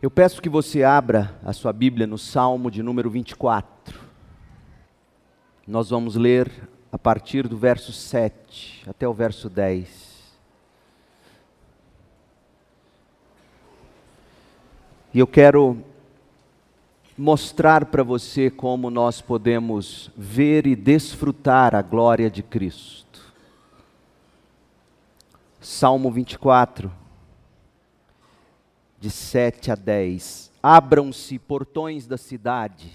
Eu peço que você abra a sua Bíblia no Salmo de número 24. Nós vamos ler a partir do verso 7 até o verso 10. E eu quero mostrar para você como nós podemos ver e desfrutar a glória de Cristo. Salmo 24 de 7 a 10. Abram-se portões da cidade,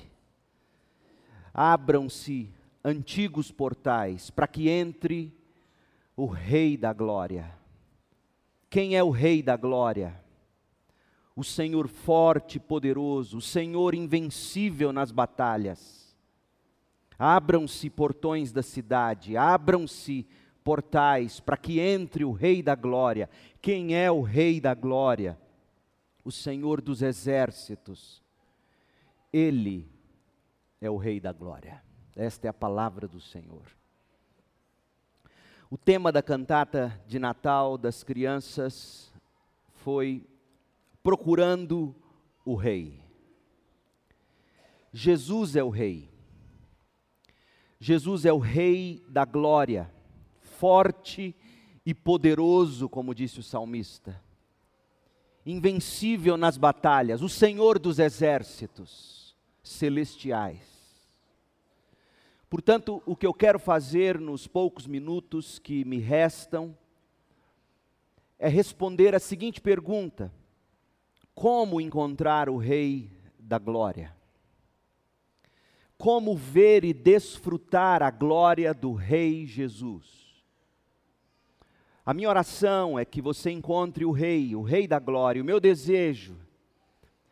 abram-se antigos portais, para que entre o Rei da Glória. Quem é o Rei da Glória? O Senhor forte e poderoso, o Senhor invencível nas batalhas. Abram-se portões da cidade, abram-se portais para que entre o Rei da Glória. Quem é o Rei da Glória? O Senhor dos exércitos. Ele é o Rei da glória. Esta é a palavra do Senhor. O tema da cantata de Natal das crianças foi Procurando o Rei. Jesus é o Rei. Jesus é o Rei da glória, forte e poderoso, como disse o salmista invencível nas batalhas, o Senhor dos exércitos celestiais. Portanto, o que eu quero fazer nos poucos minutos que me restam é responder a seguinte pergunta: Como encontrar o Rei da Glória? Como ver e desfrutar a glória do Rei Jesus? A minha oração é que você encontre o Rei, o Rei da glória. O meu desejo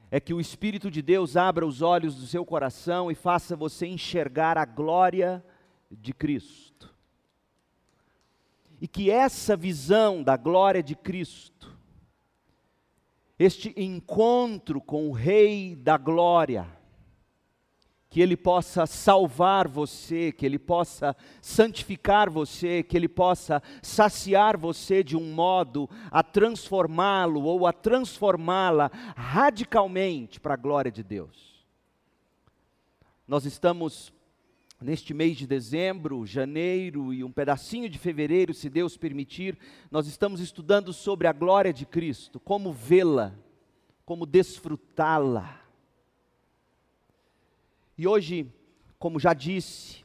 é que o Espírito de Deus abra os olhos do seu coração e faça você enxergar a glória de Cristo. E que essa visão da glória de Cristo, este encontro com o Rei da glória, que Ele possa salvar você, que Ele possa santificar você, que Ele possa saciar você de um modo a transformá-lo ou a transformá-la radicalmente para a glória de Deus. Nós estamos neste mês de dezembro, janeiro e um pedacinho de fevereiro, se Deus permitir, nós estamos estudando sobre a glória de Cristo, como vê-la, como desfrutá-la e hoje, como já disse,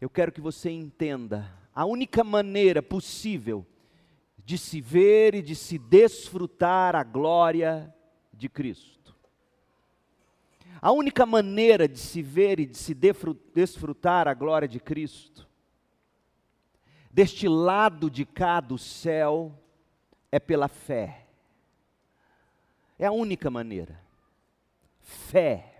eu quero que você entenda a única maneira possível de se ver e de se desfrutar a glória de Cristo. A única maneira de se ver e de se desfrutar a glória de Cristo, deste lado de cá do céu, é pela fé. É a única maneira. Fé.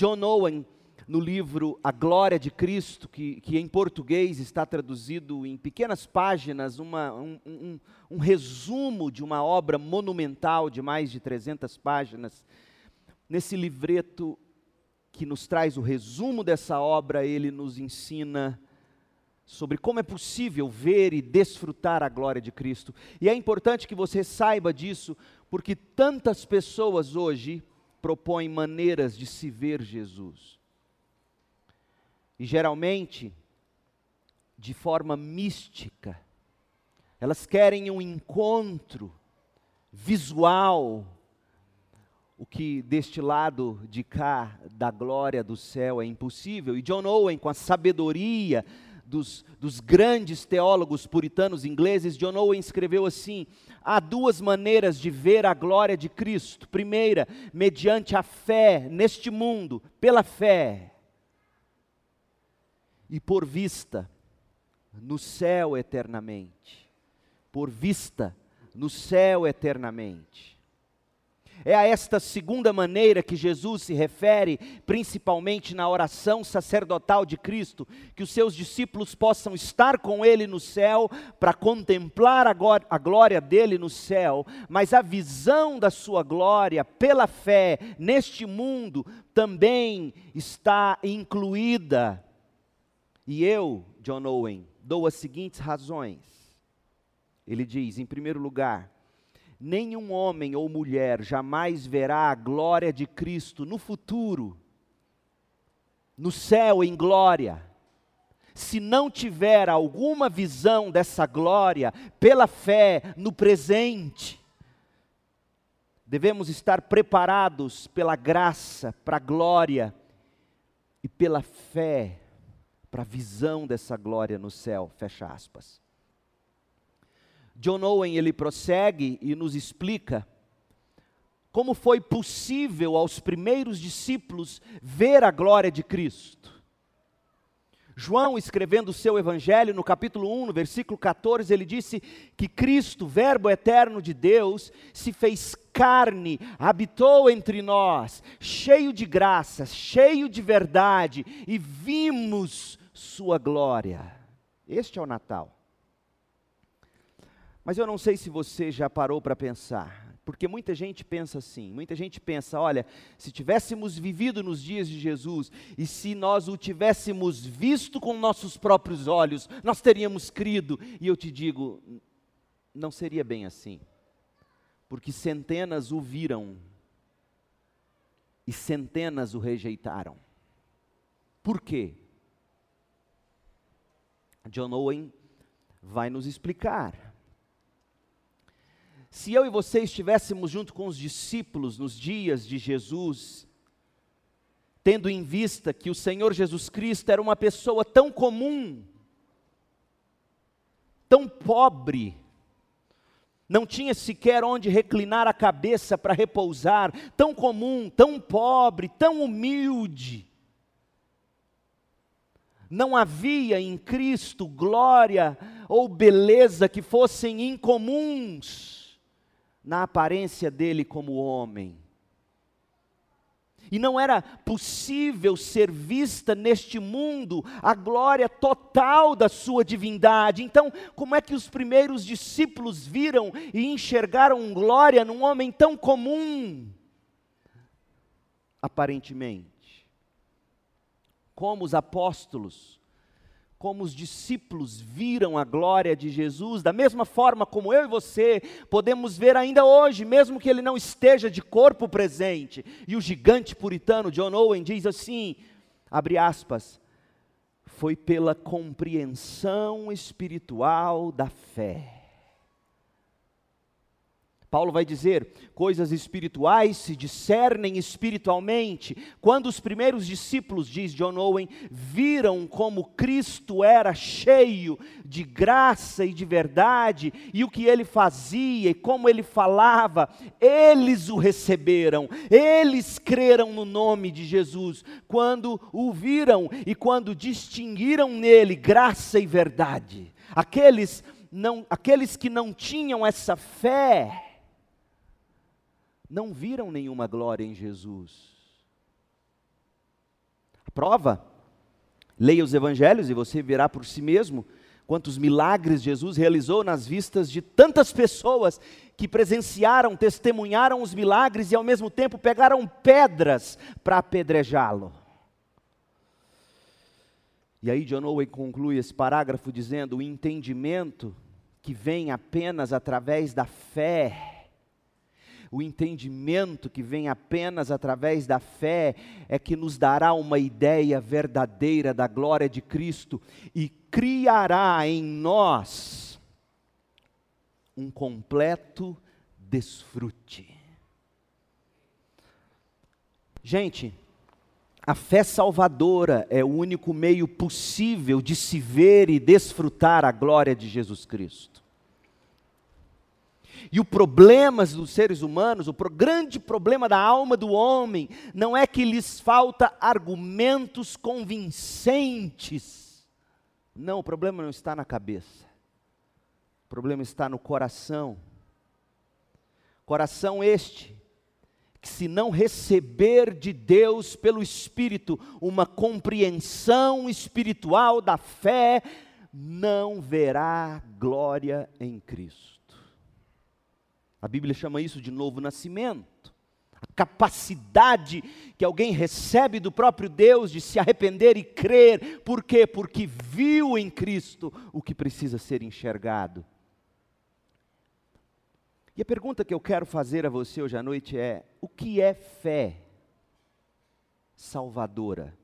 John Owen, no livro A Glória de Cristo, que, que em português está traduzido em pequenas páginas, uma, um, um, um resumo de uma obra monumental de mais de 300 páginas. Nesse livreto que nos traz o resumo dessa obra, ele nos ensina sobre como é possível ver e desfrutar a glória de Cristo. E é importante que você saiba disso, porque tantas pessoas hoje propõe maneiras de se ver Jesus. E geralmente, de forma mística, elas querem um encontro visual, o que deste lado de cá da glória do céu é impossível. E John Owen, com a sabedoria dos, dos grandes teólogos puritanos ingleses, John Owen escreveu assim: há duas maneiras de ver a glória de Cristo. Primeira, mediante a fé neste mundo, pela fé, e por vista no céu eternamente. Por vista no céu eternamente. É a esta segunda maneira que Jesus se refere, principalmente na oração sacerdotal de Cristo, que os seus discípulos possam estar com Ele no céu, para contemplar a glória dele no céu, mas a visão da sua glória pela fé neste mundo também está incluída. E eu, John Owen, dou as seguintes razões. Ele diz, em primeiro lugar, nenhum homem ou mulher jamais verá a glória de Cristo no futuro, no céu em glória, se não tiver alguma visão dessa glória pela fé no presente. Devemos estar preparados pela graça, para a glória e pela fé para a visão dessa glória no céu. Fecha aspas. John Owen ele prossegue e nos explica como foi possível aos primeiros discípulos ver a glória de Cristo. João, escrevendo o seu evangelho, no capítulo 1, no versículo 14, ele disse que Cristo, Verbo eterno de Deus, se fez carne, habitou entre nós, cheio de graça, cheio de verdade, e vimos sua glória. Este é o Natal. Mas eu não sei se você já parou para pensar, porque muita gente pensa assim, muita gente pensa, olha, se tivéssemos vivido nos dias de Jesus e se nós o tivéssemos visto com nossos próprios olhos, nós teríamos crido. E eu te digo, não seria bem assim. Porque centenas o viram e centenas o rejeitaram. Por quê? John Owen vai nos explicar. Se eu e você estivéssemos junto com os discípulos nos dias de Jesus, tendo em vista que o Senhor Jesus Cristo era uma pessoa tão comum, tão pobre, não tinha sequer onde reclinar a cabeça para repousar, tão comum, tão pobre, tão humilde. Não havia em Cristo glória ou beleza que fossem incomuns na aparência dele como homem. E não era possível ser vista neste mundo a glória total da sua divindade. Então, como é que os primeiros discípulos viram e enxergaram glória num homem tão comum? Aparentemente. Como os apóstolos como os discípulos viram a glória de Jesus, da mesma forma como eu e você podemos ver ainda hoje, mesmo que ele não esteja de corpo presente. E o gigante puritano John Owen diz assim: abre aspas, foi pela compreensão espiritual da fé Paulo vai dizer: coisas espirituais se discernem espiritualmente. Quando os primeiros discípulos, diz John Owen, viram como Cristo era cheio de graça e de verdade, e o que ele fazia e como ele falava, eles o receberam, eles creram no nome de Jesus. Quando o viram e quando distinguiram nele graça e verdade. Aqueles, não, aqueles que não tinham essa fé, não viram nenhuma glória em Jesus. A prova, leia os evangelhos e você verá por si mesmo quantos milagres Jesus realizou nas vistas de tantas pessoas que presenciaram, testemunharam os milagres e ao mesmo tempo pegaram pedras para apedrejá-lo. E aí John Owen conclui esse parágrafo dizendo: o entendimento que vem apenas através da fé o entendimento que vem apenas através da fé é que nos dará uma ideia verdadeira da glória de Cristo e criará em nós um completo desfrute. Gente, a fé salvadora é o único meio possível de se ver e desfrutar a glória de Jesus Cristo. E o problema dos seres humanos, o grande problema da alma do homem, não é que lhes falta argumentos convincentes. Não, o problema não está na cabeça. O problema está no coração. Coração este que se não receber de Deus pelo Espírito uma compreensão espiritual da fé, não verá glória em Cristo. A Bíblia chama isso de novo nascimento. A capacidade que alguém recebe do próprio Deus de se arrepender e crer. Por quê? Porque viu em Cristo o que precisa ser enxergado. E a pergunta que eu quero fazer a você hoje à noite é: o que é fé salvadora?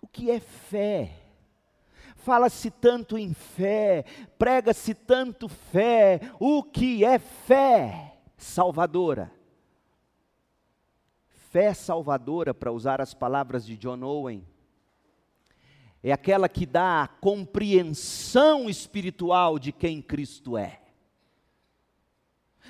O que é fé? Fala-se tanto em fé, prega-se tanto fé, o que é fé salvadora? Fé salvadora, para usar as palavras de John Owen, é aquela que dá a compreensão espiritual de quem Cristo é.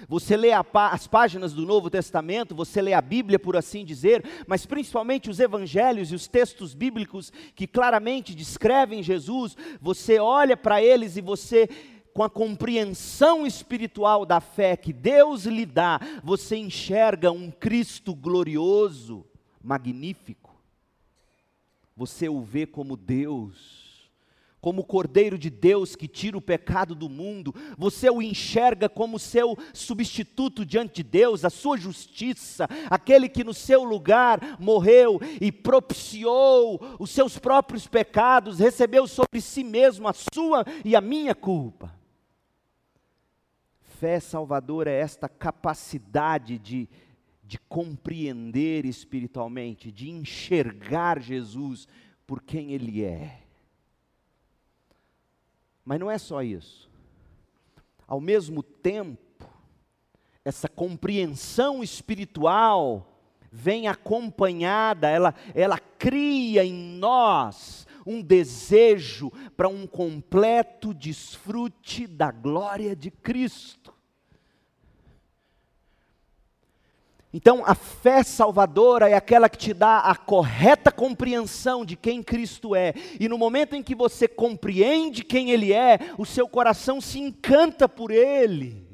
Você lê as páginas do Novo Testamento, você lê a Bíblia, por assim dizer, mas principalmente os evangelhos e os textos bíblicos que claramente descrevem Jesus, você olha para eles e você, com a compreensão espiritual da fé que Deus lhe dá, você enxerga um Cristo glorioso, magnífico. Você o vê como Deus como o Cordeiro de Deus que tira o pecado do mundo, você o enxerga como seu substituto diante de Deus, a sua justiça, aquele que no seu lugar morreu e propiciou os seus próprios pecados, recebeu sobre si mesmo a sua e a minha culpa. Fé salvadora é esta capacidade de, de compreender espiritualmente, de enxergar Jesus por quem Ele é mas não é só isso. Ao mesmo tempo, essa compreensão espiritual vem acompanhada, ela, ela cria em nós um desejo para um completo desfrute da glória de Cristo. Então, a fé salvadora é aquela que te dá a correta compreensão de quem Cristo é. E no momento em que você compreende quem Ele é, o seu coração se encanta por Ele.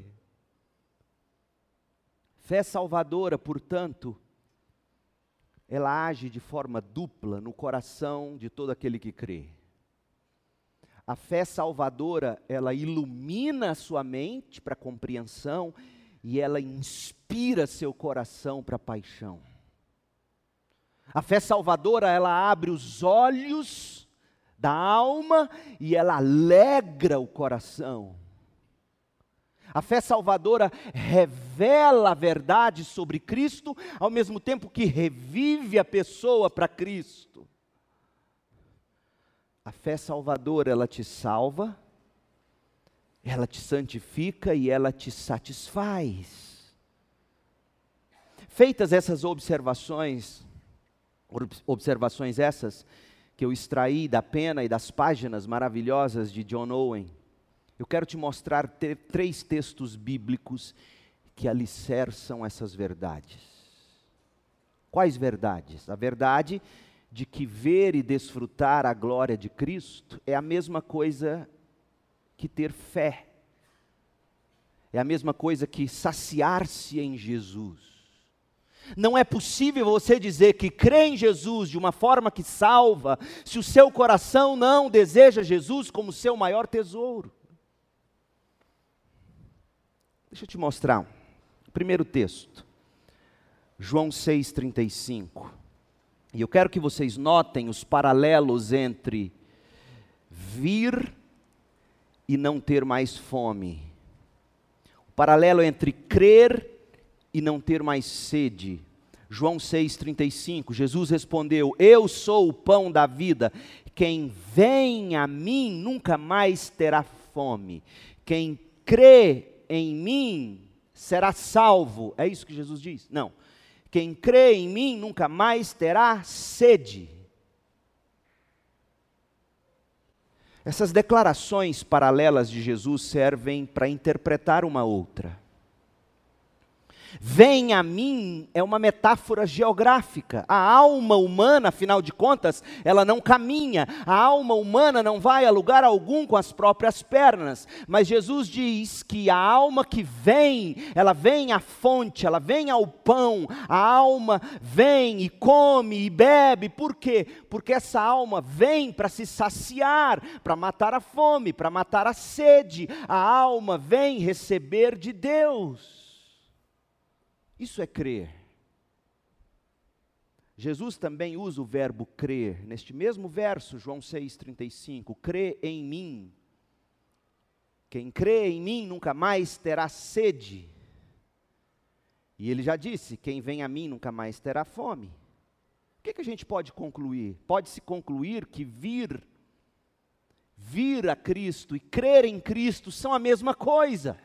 Fé salvadora, portanto, ela age de forma dupla no coração de todo aquele que crê. A fé salvadora, ela ilumina a sua mente para compreensão e ela inspira seu coração para a paixão. A fé salvadora, ela abre os olhos da alma e ela alegra o coração. A fé salvadora revela a verdade sobre Cristo, ao mesmo tempo que revive a pessoa para Cristo. A fé salvadora, ela te salva, ela te santifica e ela te satisfaz. Feitas essas observações, observações essas que eu extraí da pena e das páginas maravilhosas de John Owen, eu quero te mostrar três textos bíblicos que alicerçam essas verdades. Quais verdades? A verdade de que ver e desfrutar a glória de Cristo é a mesma coisa que ter fé. É a mesma coisa que saciar-se em Jesus. Não é possível você dizer que crê em Jesus de uma forma que salva, se o seu coração não deseja Jesus como seu maior tesouro. Deixa eu te mostrar. O primeiro texto, João 6,35. E eu quero que vocês notem os paralelos entre vir e não ter mais fome. O paralelo entre crer e não ter mais sede. João 6,35, Jesus respondeu: Eu sou o pão da vida. Quem vem a mim nunca mais terá fome. Quem crê em mim será salvo. É isso que Jesus diz? Não. Quem crê em mim nunca mais terá sede. Essas declarações paralelas de Jesus servem para interpretar uma outra. Vem a mim é uma metáfora geográfica. A alma humana, afinal de contas, ela não caminha. A alma humana não vai a lugar algum com as próprias pernas. Mas Jesus diz que a alma que vem, ela vem à fonte, ela vem ao pão. A alma vem e come e bebe. Por quê? Porque essa alma vem para se saciar, para matar a fome, para matar a sede. A alma vem receber de Deus. Isso é crer. Jesus também usa o verbo crer, neste mesmo verso, João 6,35, crê em mim. Quem crê em mim nunca mais terá sede. E ele já disse: quem vem a mim nunca mais terá fome. O que, que a gente pode concluir? Pode-se concluir que vir, vir a Cristo e crer em Cristo são a mesma coisa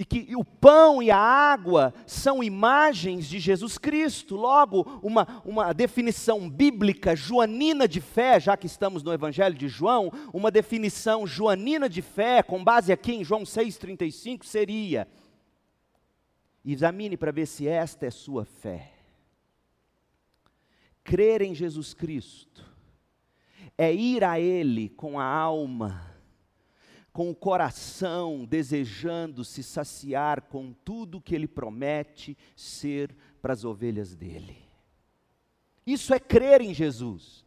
e que o pão e a água são imagens de Jesus Cristo. Logo, uma, uma definição bíblica joanina de fé, já que estamos no Evangelho de João, uma definição joanina de fé, com base aqui em João 6,35, seria: examine para ver se esta é sua fé. Crer em Jesus Cristo é ir a Ele com a alma com o coração desejando se saciar com tudo que Ele promete ser para as ovelhas dele. Isso é crer em Jesus.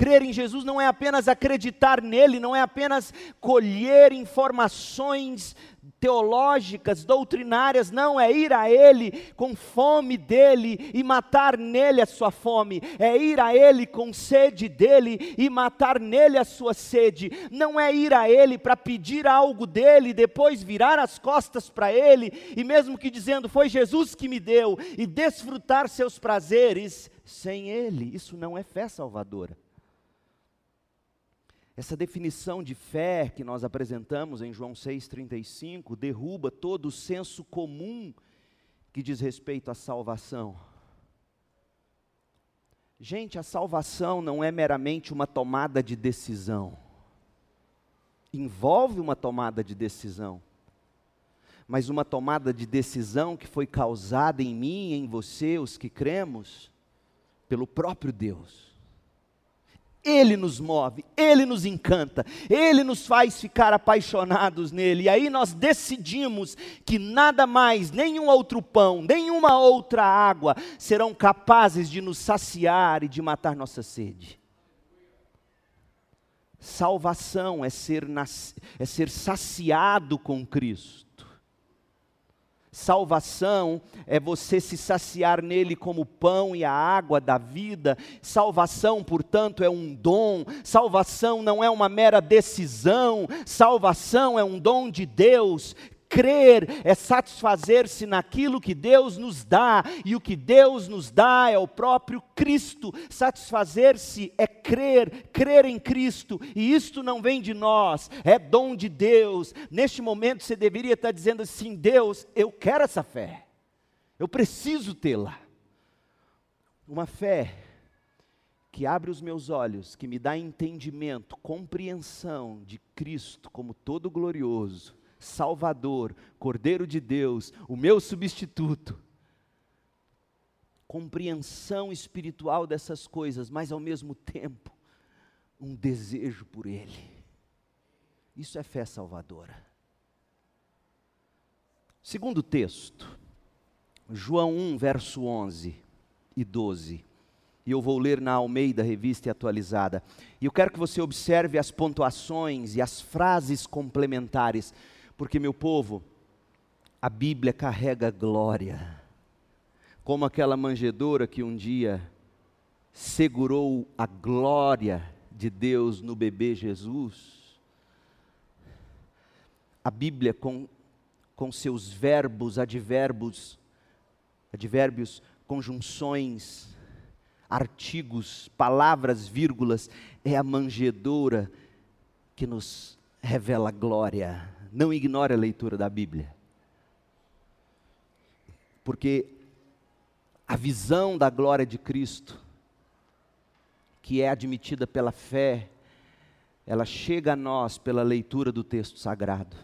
Crer em Jesus não é apenas acreditar nele, não é apenas colher informações teológicas, doutrinárias, não, é ir a Ele com fome dele e matar nele a sua fome, é ir a Ele com sede dele e matar nele a sua sede, não é ir a Ele para pedir algo dele, depois virar as costas para Ele e mesmo que dizendo foi Jesus que me deu e desfrutar seus prazeres sem Ele, isso não é fé salvadora. Essa definição de fé que nós apresentamos em João 6,35 derruba todo o senso comum que diz respeito à salvação. Gente, a salvação não é meramente uma tomada de decisão. Envolve uma tomada de decisão. Mas uma tomada de decisão que foi causada em mim em você, os que cremos, pelo próprio Deus. Ele nos move, Ele nos encanta, Ele nos faz ficar apaixonados nele. E aí nós decidimos que nada mais, nenhum outro pão, nenhuma outra água serão capazes de nos saciar e de matar nossa sede. Salvação é ser, é ser saciado com Cristo. Salvação é você se saciar nele como pão e a água da vida. Salvação, portanto, é um dom. Salvação não é uma mera decisão. Salvação é um dom de Deus Crer é satisfazer-se naquilo que Deus nos dá, e o que Deus nos dá é o próprio Cristo. Satisfazer-se é crer, crer em Cristo, e isto não vem de nós, é dom de Deus. Neste momento você deveria estar dizendo assim: Deus, eu quero essa fé, eu preciso tê-la. Uma fé que abre os meus olhos, que me dá entendimento, compreensão de Cristo como todo glorioso Salvador, Cordeiro de Deus, o meu substituto. Compreensão espiritual dessas coisas, mas ao mesmo tempo, um desejo por Ele. Isso é fé salvadora. Segundo texto, João 1, verso 11 e 12. E eu vou ler na Almeida, revista e atualizada. E eu quero que você observe as pontuações e as frases complementares porque, meu povo, a Bíblia carrega glória. Como aquela manjedoura que um dia segurou a glória de Deus no bebê Jesus. A Bíblia, com, com seus verbos, advérbios, advérbios, conjunções, artigos, palavras, vírgulas, é a manjedoura que nos revela glória não ignore a leitura da Bíblia. Porque a visão da glória de Cristo, que é admitida pela fé, ela chega a nós pela leitura do texto sagrado.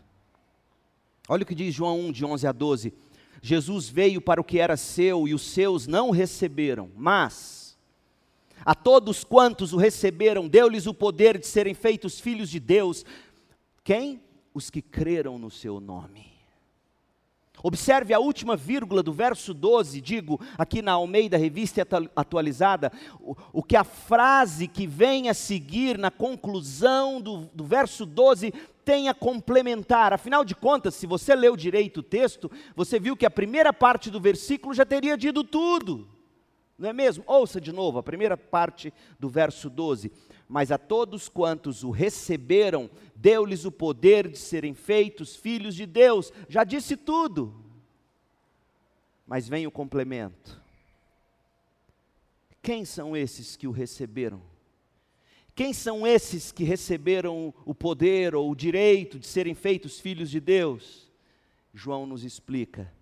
Olha o que diz João 1, de 11 a 12. Jesus veio para o que era seu e os seus não o receberam, mas a todos quantos o receberam, deu-lhes o poder de serem feitos filhos de Deus. Quem? Os que creram no seu nome. Observe a última vírgula do verso 12, digo aqui na Almeida Revista Atualizada, o, o que a frase que vem a seguir na conclusão do, do verso 12 tem a complementar. Afinal de contas, se você leu direito o texto, você viu que a primeira parte do versículo já teria dito tudo. Não é mesmo? Ouça de novo a primeira parte do verso 12. Mas a todos quantos o receberam, deu-lhes o poder de serem feitos filhos de Deus. Já disse tudo. Mas vem o complemento. Quem são esses que o receberam? Quem são esses que receberam o poder ou o direito de serem feitos filhos de Deus? João nos explica: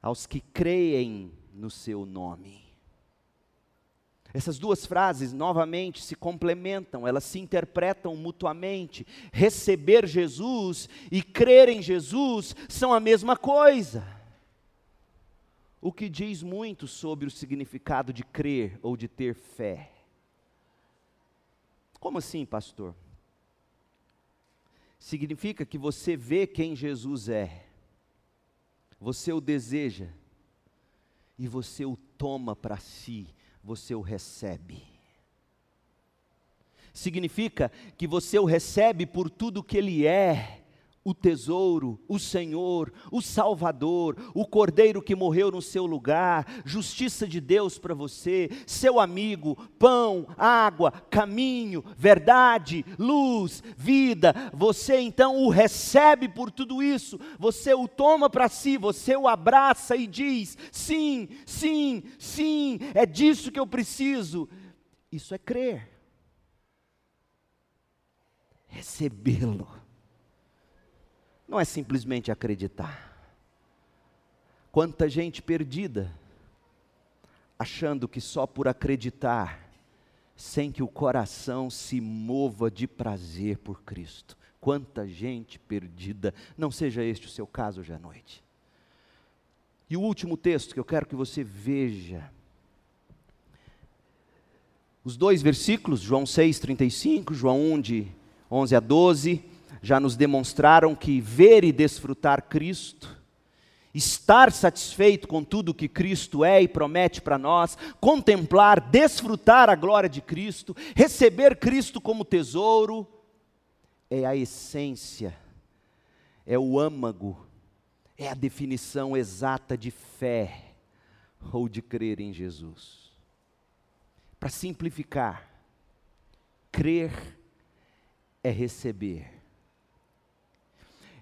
aos que creem no seu nome. Essas duas frases novamente se complementam, elas se interpretam mutuamente. Receber Jesus e crer em Jesus são a mesma coisa. O que diz muito sobre o significado de crer ou de ter fé. Como assim, pastor? Significa que você vê quem Jesus é, você o deseja e você o toma para si você o recebe. Significa que você o recebe por tudo que ele é, o tesouro, o Senhor, o Salvador, o Cordeiro que morreu no seu lugar, justiça de Deus para você, seu amigo, pão, água, caminho, verdade, luz, vida. Você então o recebe por tudo isso, você o toma para si, você o abraça e diz: sim, sim, sim, é disso que eu preciso. Isso é crer, recebê-lo não é simplesmente acreditar. Quanta gente perdida, achando que só por acreditar, sem que o coração se mova de prazer por Cristo. Quanta gente perdida, não seja este o seu caso hoje à noite. E o último texto que eu quero que você veja, os dois versículos, João 6, 35, João 1, de 11 a 12, já nos demonstraram que ver e desfrutar Cristo, estar satisfeito com tudo que Cristo é e promete para nós, contemplar, desfrutar a glória de Cristo, receber Cristo como tesouro, é a essência, é o âmago, é a definição exata de fé ou de crer em Jesus. Para simplificar, crer é receber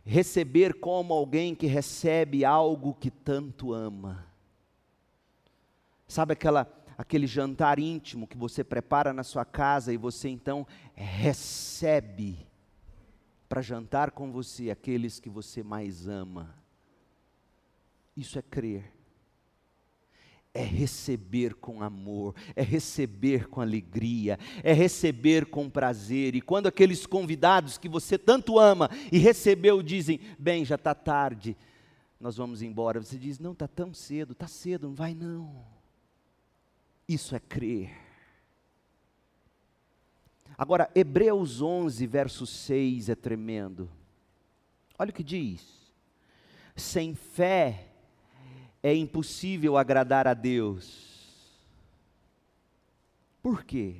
receber como alguém que recebe algo que tanto ama. Sabe aquela aquele jantar íntimo que você prepara na sua casa e você então recebe para jantar com você aqueles que você mais ama. Isso é crer é receber com amor, é receber com alegria, é receber com prazer. E quando aqueles convidados que você tanto ama e recebeu dizem: Bem, já está tarde, nós vamos embora. Você diz: Não, está tão cedo, está cedo, não vai não. Isso é crer. Agora, Hebreus 11, verso 6 é tremendo. Olha o que diz: Sem fé é impossível agradar a Deus. Por quê?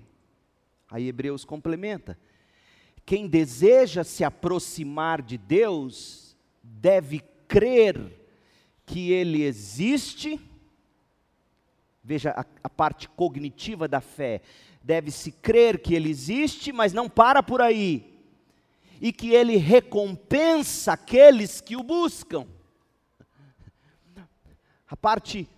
Aí Hebreus complementa: quem deseja se aproximar de Deus deve crer que Ele existe. Veja a, a parte cognitiva da fé. Deve-se crer que Ele existe, mas não para por aí. E que Ele recompensa aqueles que o buscam a parte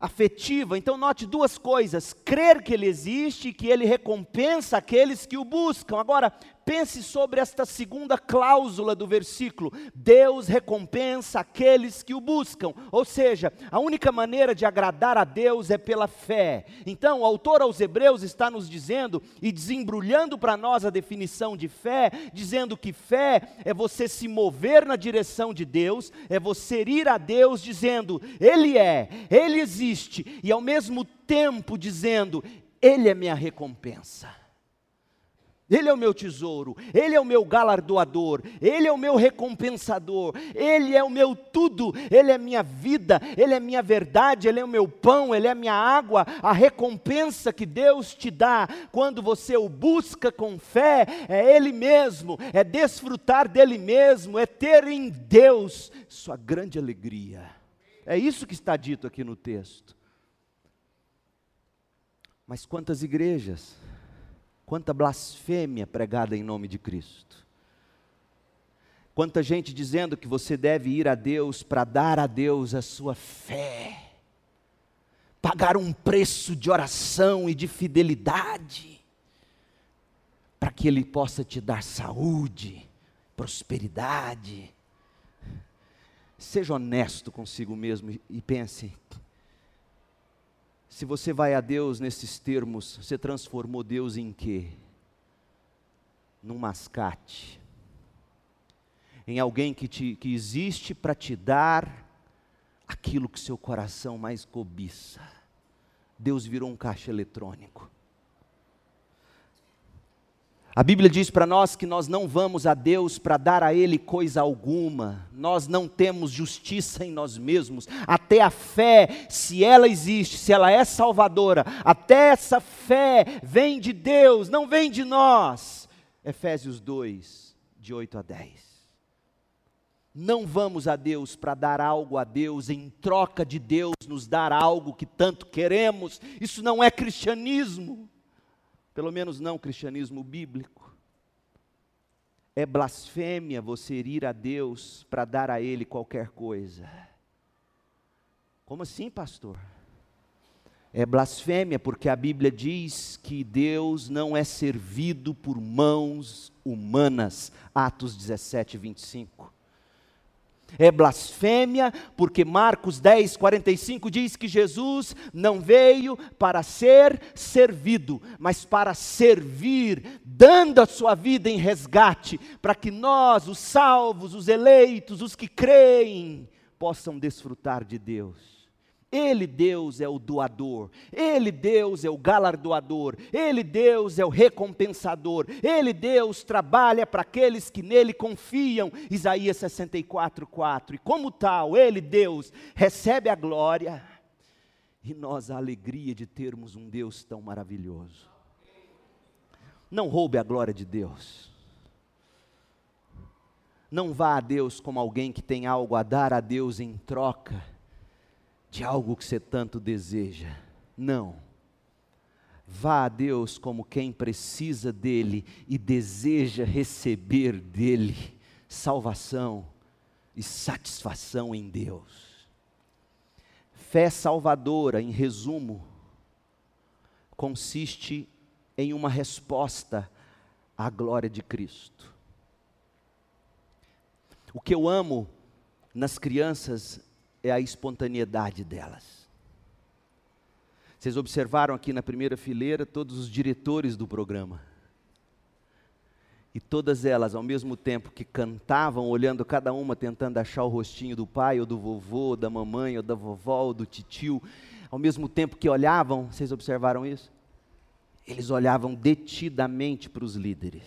afetiva. Então, note duas coisas: crer que Ele existe e que Ele recompensa aqueles que o buscam. Agora, pense sobre esta segunda cláusula do versículo: Deus recompensa aqueles que o buscam. Ou seja, a única maneira de agradar a Deus é pela fé. Então, o autor aos Hebreus está nos dizendo e desembrulhando para nós a definição de fé, dizendo que fé é você se mover na direção de Deus, é você ir a Deus dizendo: Ele é, Ele existe, e ao mesmo tempo dizendo: Ele é minha recompensa. Ele é o meu tesouro, Ele é o meu galardoador, Ele é o meu recompensador, Ele é o meu tudo, Ele é minha vida, Ele é minha verdade, Ele é o meu pão, Ele é minha água. A recompensa que Deus te dá quando você o busca com fé é Ele mesmo, é desfrutar dele mesmo, é ter em Deus sua grande alegria. É isso que está dito aqui no texto. Mas quantas igrejas? Quanta blasfêmia pregada em nome de Cristo. Quanta gente dizendo que você deve ir a Deus para dar a Deus a sua fé, pagar um preço de oração e de fidelidade, para que Ele possa te dar saúde, prosperidade. Seja honesto consigo mesmo e pense: se você vai a Deus nesses termos, você transformou Deus em quê? Num mascate. Em alguém que, te, que existe para te dar aquilo que seu coração mais cobiça. Deus virou um caixa eletrônico. A Bíblia diz para nós que nós não vamos a Deus para dar a Ele coisa alguma, nós não temos justiça em nós mesmos, até a fé, se ela existe, se ela é salvadora, até essa fé vem de Deus, não vem de nós. Efésios 2, de 8 a 10. Não vamos a Deus para dar algo a Deus em troca de Deus nos dar algo que tanto queremos, isso não é cristianismo pelo menos não o cristianismo bíblico. É blasfêmia você ir a Deus para dar a Ele qualquer coisa. Como assim, pastor? É blasfêmia porque a Bíblia diz que Deus não é servido por mãos humanas. Atos 17, 25. É blasfêmia, porque Marcos 10, 45 diz que Jesus não veio para ser servido, mas para servir, dando a sua vida em resgate, para que nós, os salvos, os eleitos, os que creem, possam desfrutar de Deus. Ele, Deus, é o doador, Ele, Deus, é o galardoador, Ele, Deus, é o recompensador, Ele, Deus, trabalha para aqueles que nele confiam. Isaías 64, 4. E como tal, Ele, Deus, recebe a glória e nós a alegria de termos um Deus tão maravilhoso. Não roube a glória de Deus. Não vá a Deus como alguém que tem algo a dar a Deus em troca de algo que você tanto deseja. Não. Vá a Deus como quem precisa dele e deseja receber dele salvação e satisfação em Deus. Fé salvadora, em resumo, consiste em uma resposta à glória de Cristo. O que eu amo nas crianças é a espontaneidade delas. Vocês observaram aqui na primeira fileira todos os diretores do programa. E todas elas, ao mesmo tempo que cantavam, olhando cada uma, tentando achar o rostinho do pai, ou do vovô, ou da mamãe, ou da vovó, ou do titio, ao mesmo tempo que olhavam, vocês observaram isso? Eles olhavam detidamente para os líderes.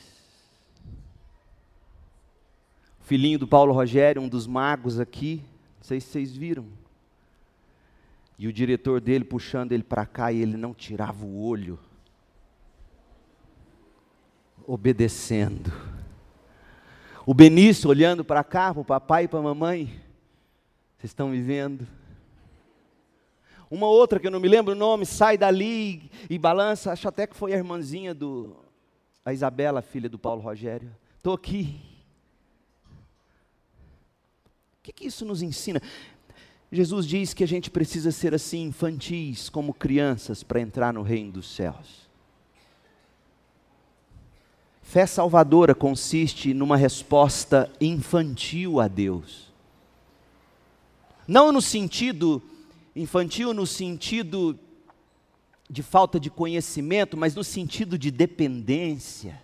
O filhinho do Paulo Rogério, um dos magos aqui, sei se vocês viram. E o diretor dele puxando ele para cá e ele não tirava o olho. Obedecendo. O Benício olhando para cá, para o papai e para a mamãe. Vocês estão me vendo? Uma outra que eu não me lembro o nome, sai dali e, e balança. Acho até que foi a irmãzinha do. A Isabela, filha do Paulo Rogério. Estou aqui que, que isso nos ensina? Jesus diz que a gente precisa ser assim infantis, como crianças, para entrar no reino dos céus. Fé salvadora consiste numa resposta infantil a Deus. Não no sentido infantil, no sentido de falta de conhecimento, mas no sentido de dependência,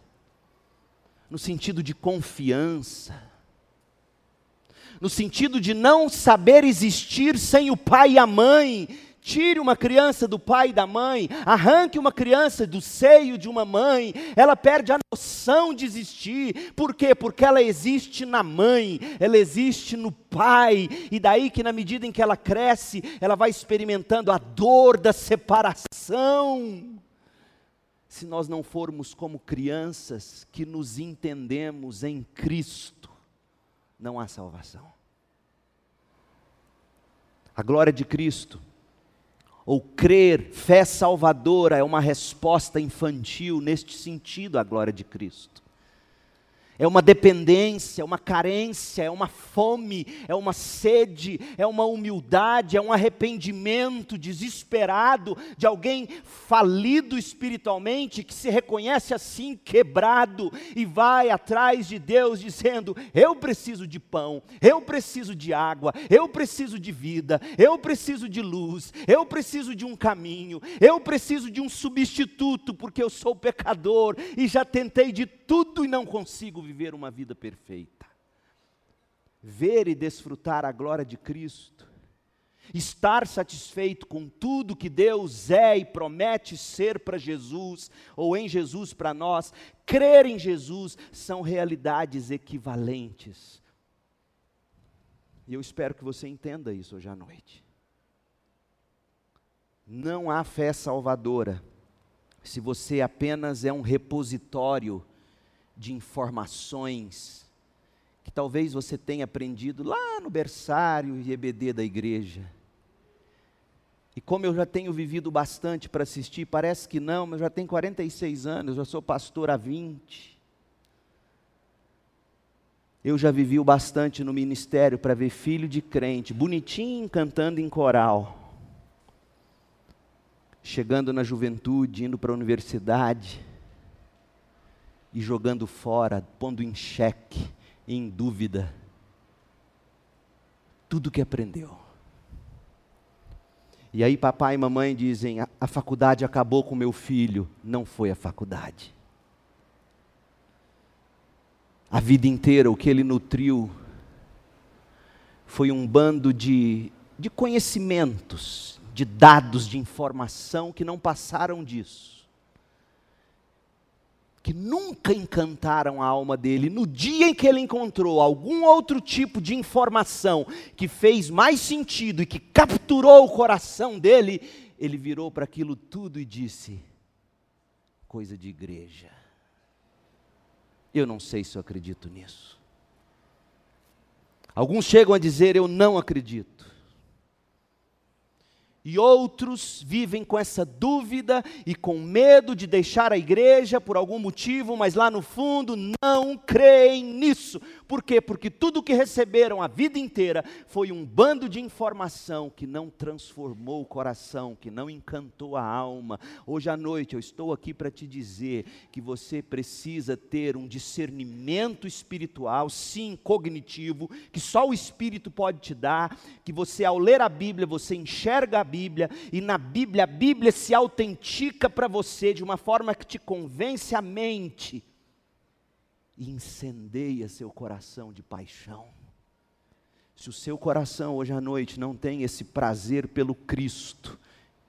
no sentido de confiança no sentido de não saber existir sem o pai e a mãe. Tire uma criança do pai e da mãe, arranque uma criança do seio de uma mãe, ela perde a noção de existir. Por quê? Porque ela existe na mãe, ela existe no pai, e daí que na medida em que ela cresce, ela vai experimentando a dor da separação. Se nós não formos como crianças que nos entendemos em Cristo, não há salvação. A glória de Cristo ou crer, fé salvadora, é uma resposta infantil neste sentido à glória de Cristo é uma dependência, é uma carência, é uma fome, é uma sede, é uma humildade, é um arrependimento desesperado de alguém falido espiritualmente, que se reconhece assim quebrado e vai atrás de Deus dizendo: Eu preciso de pão, eu preciso de água, eu preciso de vida, eu preciso de luz, eu preciso de um caminho, eu preciso de um substituto, porque eu sou pecador e já tentei de tudo e não consigo viver uma vida perfeita. Ver e desfrutar a glória de Cristo, estar satisfeito com tudo que Deus é e promete ser para Jesus, ou em Jesus para nós, crer em Jesus, são realidades equivalentes. E eu espero que você entenda isso hoje à noite. Não há fé salvadora se você apenas é um repositório de informações que talvez você tenha aprendido lá no berçário e EBD da igreja. E como eu já tenho vivido bastante para assistir, parece que não, mas eu já tenho 46 anos, já sou pastor há 20. Eu já vivi o bastante no ministério para ver filho de crente, bonitinho, cantando em coral. Chegando na juventude, indo para a universidade, e jogando fora, pondo em xeque, em dúvida, tudo que aprendeu. E aí papai e mamãe dizem: a, a faculdade acabou com meu filho. Não foi a faculdade. A vida inteira o que ele nutriu foi um bando de, de conhecimentos, de dados, de informação que não passaram disso que nunca encantaram a alma dele, no dia em que ele encontrou algum outro tipo de informação que fez mais sentido e que capturou o coração dele, ele virou para aquilo tudo e disse: coisa de igreja. Eu não sei se eu acredito nisso. Alguns chegam a dizer: eu não acredito e outros vivem com essa dúvida e com medo de deixar a igreja por algum motivo, mas lá no fundo não creem nisso. Por quê? Porque tudo que receberam a vida inteira foi um bando de informação que não transformou o coração, que não encantou a alma. Hoje à noite eu estou aqui para te dizer que você precisa ter um discernimento espiritual, sim, cognitivo, que só o Espírito pode te dar, que você ao ler a Bíblia você enxerga a Bíblia, e na Bíblia, a Bíblia se autentica para você de uma forma que te convence a mente e incendeia seu coração de paixão. Se o seu coração hoje à noite não tem esse prazer pelo Cristo,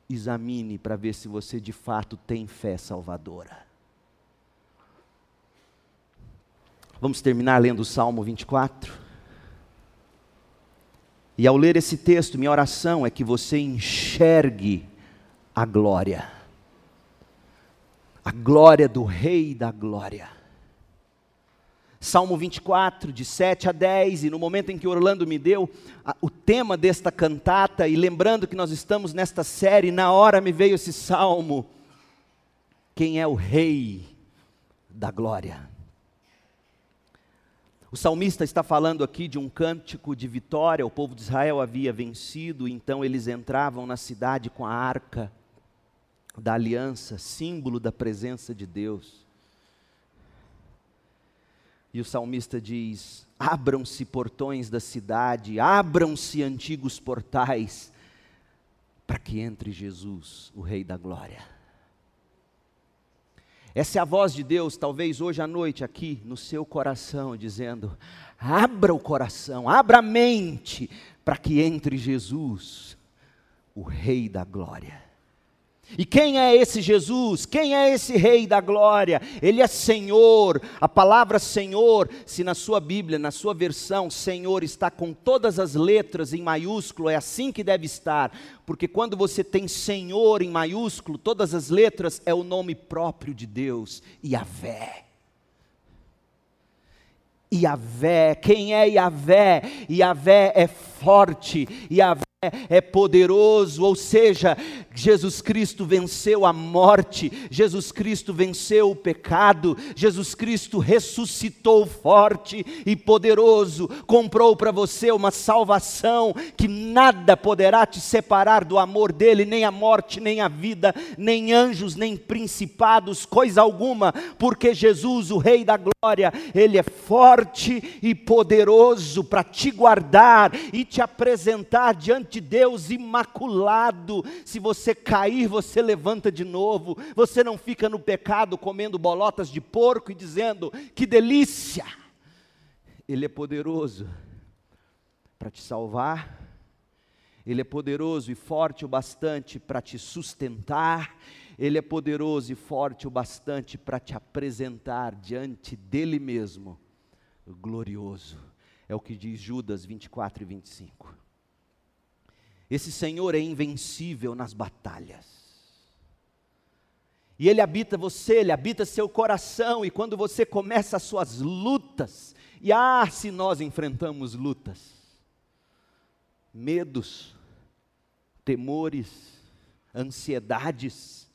examine para ver se você de fato tem fé salvadora. Vamos terminar lendo o Salmo 24? E ao ler esse texto, minha oração é que você enxergue a glória, a glória do Rei da Glória. Salmo 24, de 7 a 10, e no momento em que Orlando me deu a, o tema desta cantata, e lembrando que nós estamos nesta série, na hora me veio esse salmo: Quem é o Rei da Glória? O salmista está falando aqui de um cântico de vitória, o povo de Israel havia vencido, então eles entravam na cidade com a arca da aliança, símbolo da presença de Deus. E o salmista diz: Abram-se portões da cidade, abram-se antigos portais, para que entre Jesus, o Rei da Glória. Essa é a voz de Deus, talvez hoje à noite, aqui no seu coração, dizendo: abra o coração, abra a mente, para que entre Jesus, o Rei da Glória. E quem é esse Jesus? Quem é esse Rei da Glória? Ele é Senhor. A palavra Senhor, se na sua Bíblia, na sua versão, Senhor está com todas as letras em maiúsculo, é assim que deve estar. Porque quando você tem Senhor em maiúsculo, todas as letras é o nome próprio de Deus, Yahvé. Yahvé, quem é Yahvé? Yahvé é forte, Yahvé é poderoso, ou seja, Jesus Cristo venceu a morte, Jesus Cristo venceu o pecado, Jesus Cristo ressuscitou forte e poderoso, comprou para você uma salvação que nada poderá te separar do amor dele, nem a morte, nem a vida, nem anjos, nem principados, coisa alguma, porque Jesus, o Rei da Glória, ele é forte e poderoso para te guardar e te apresentar diante de Deus imaculado. Se você cair, você levanta de novo. Você não fica no pecado comendo bolotas de porco e dizendo: que delícia! Ele é poderoso para te salvar. Ele é poderoso e forte o bastante para te sustentar. Ele é poderoso e forte o bastante para te apresentar diante dele mesmo, glorioso. É o que diz Judas 24 e 25. Esse Senhor é invencível nas batalhas. E Ele habita você, Ele habita seu coração, e quando você começa as suas lutas, e ah, se nós enfrentamos lutas, medos, temores, ansiedades,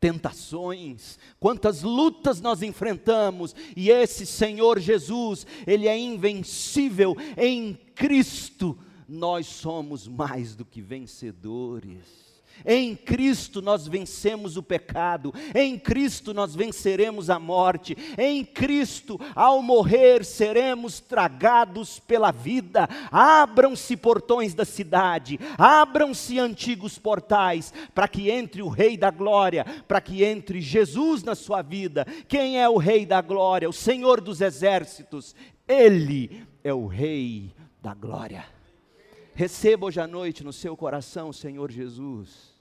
tentações, quantas lutas nós enfrentamos, e esse Senhor Jesus, Ele é invencível em Cristo nós somos mais do que vencedores. Em Cristo nós vencemos o pecado, em Cristo nós venceremos a morte, em Cristo, ao morrer, seremos tragados pela vida. Abram-se portões da cidade, abram-se antigos portais, para que entre o Rei da Glória, para que entre Jesus na sua vida. Quem é o Rei da Glória? O Senhor dos Exércitos. Ele é o Rei da Glória. Receba hoje à noite no seu coração Senhor Jesus.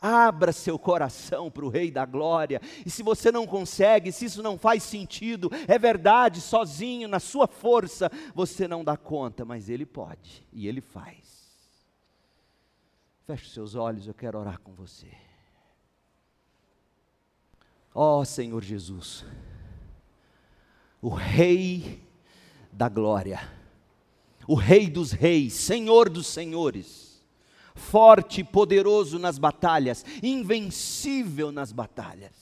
Abra seu coração para o Rei da Glória. E se você não consegue, se isso não faz sentido, é verdade, sozinho, na sua força, você não dá conta, mas Ele pode e Ele faz. Feche os seus olhos, eu quero orar com você. Ó oh, Senhor Jesus, o Rei da Glória o Rei dos Reis, Senhor dos Senhores, forte e poderoso nas batalhas, invencível nas batalhas.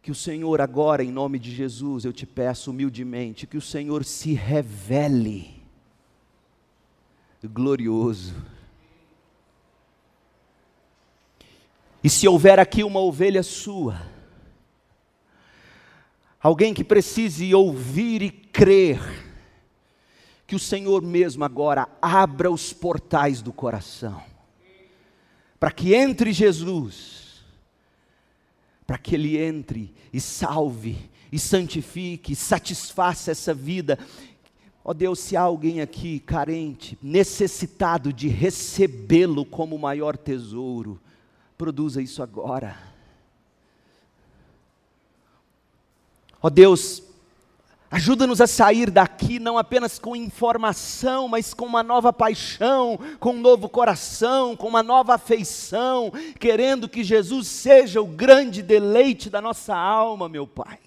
Que o Senhor, agora, em nome de Jesus, eu te peço humildemente, que o Senhor se revele glorioso. E se houver aqui uma ovelha sua, alguém que precise ouvir e crer, que o Senhor mesmo agora abra os portais do coração, para que entre Jesus, para que Ele entre e salve, e santifique, e satisfaça essa vida. Ó oh Deus, se há alguém aqui carente, necessitado de recebê-lo como o maior tesouro, produza isso agora. Ó Deus, ajuda-nos a sair daqui não apenas com informação, mas com uma nova paixão, com um novo coração, com uma nova afeição, querendo que Jesus seja o grande deleite da nossa alma, meu Pai.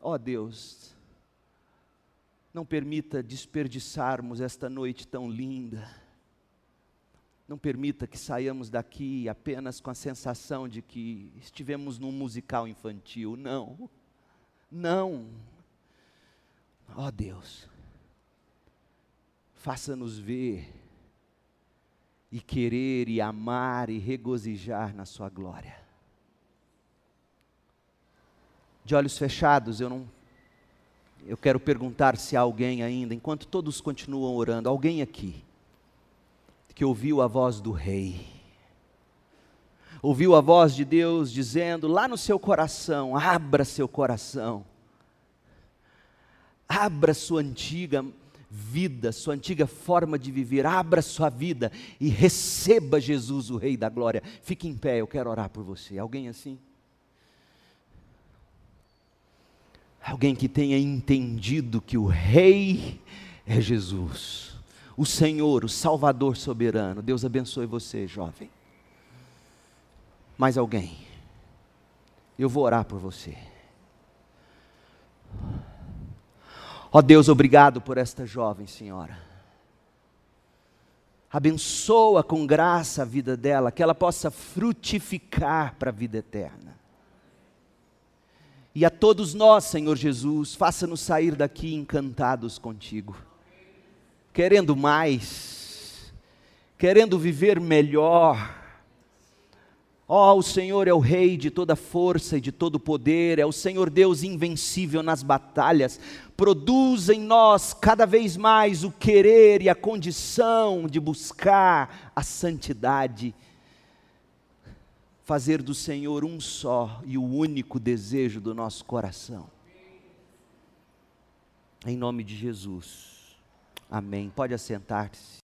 Ó Deus, não permita desperdiçarmos esta noite tão linda não permita que saiamos daqui apenas com a sensação de que estivemos num musical infantil. Não. Não. Ó oh, Deus, faça-nos ver e querer e amar e regozijar na Sua glória. De olhos fechados, eu não. Eu quero perguntar se há alguém ainda, enquanto todos continuam orando, alguém aqui que ouviu a voz do Rei. Ouviu a voz de Deus dizendo lá no seu coração: abra seu coração, abra sua antiga vida, sua antiga forma de viver, abra sua vida e receba Jesus, o Rei da Glória. Fique em pé, eu quero orar por você. Alguém assim? Alguém que tenha entendido que o Rei é Jesus o Senhor, o Salvador soberano. Deus abençoe você, jovem. Mais alguém? Eu vou orar por você. Ó Deus, obrigado por esta jovem senhora. Abençoa com graça a vida dela, que ela possa frutificar para a vida eterna. E a todos nós, Senhor Jesus, faça-nos sair daqui encantados contigo, querendo mais, querendo viver melhor. Ó, oh, o Senhor é o Rei de toda força e de todo poder, é o Senhor Deus invencível nas batalhas. Produz em nós cada vez mais o querer e a condição de buscar a santidade fazer do Senhor um só e o único desejo do nosso coração. Em nome de Jesus. Amém. Pode assentar-se.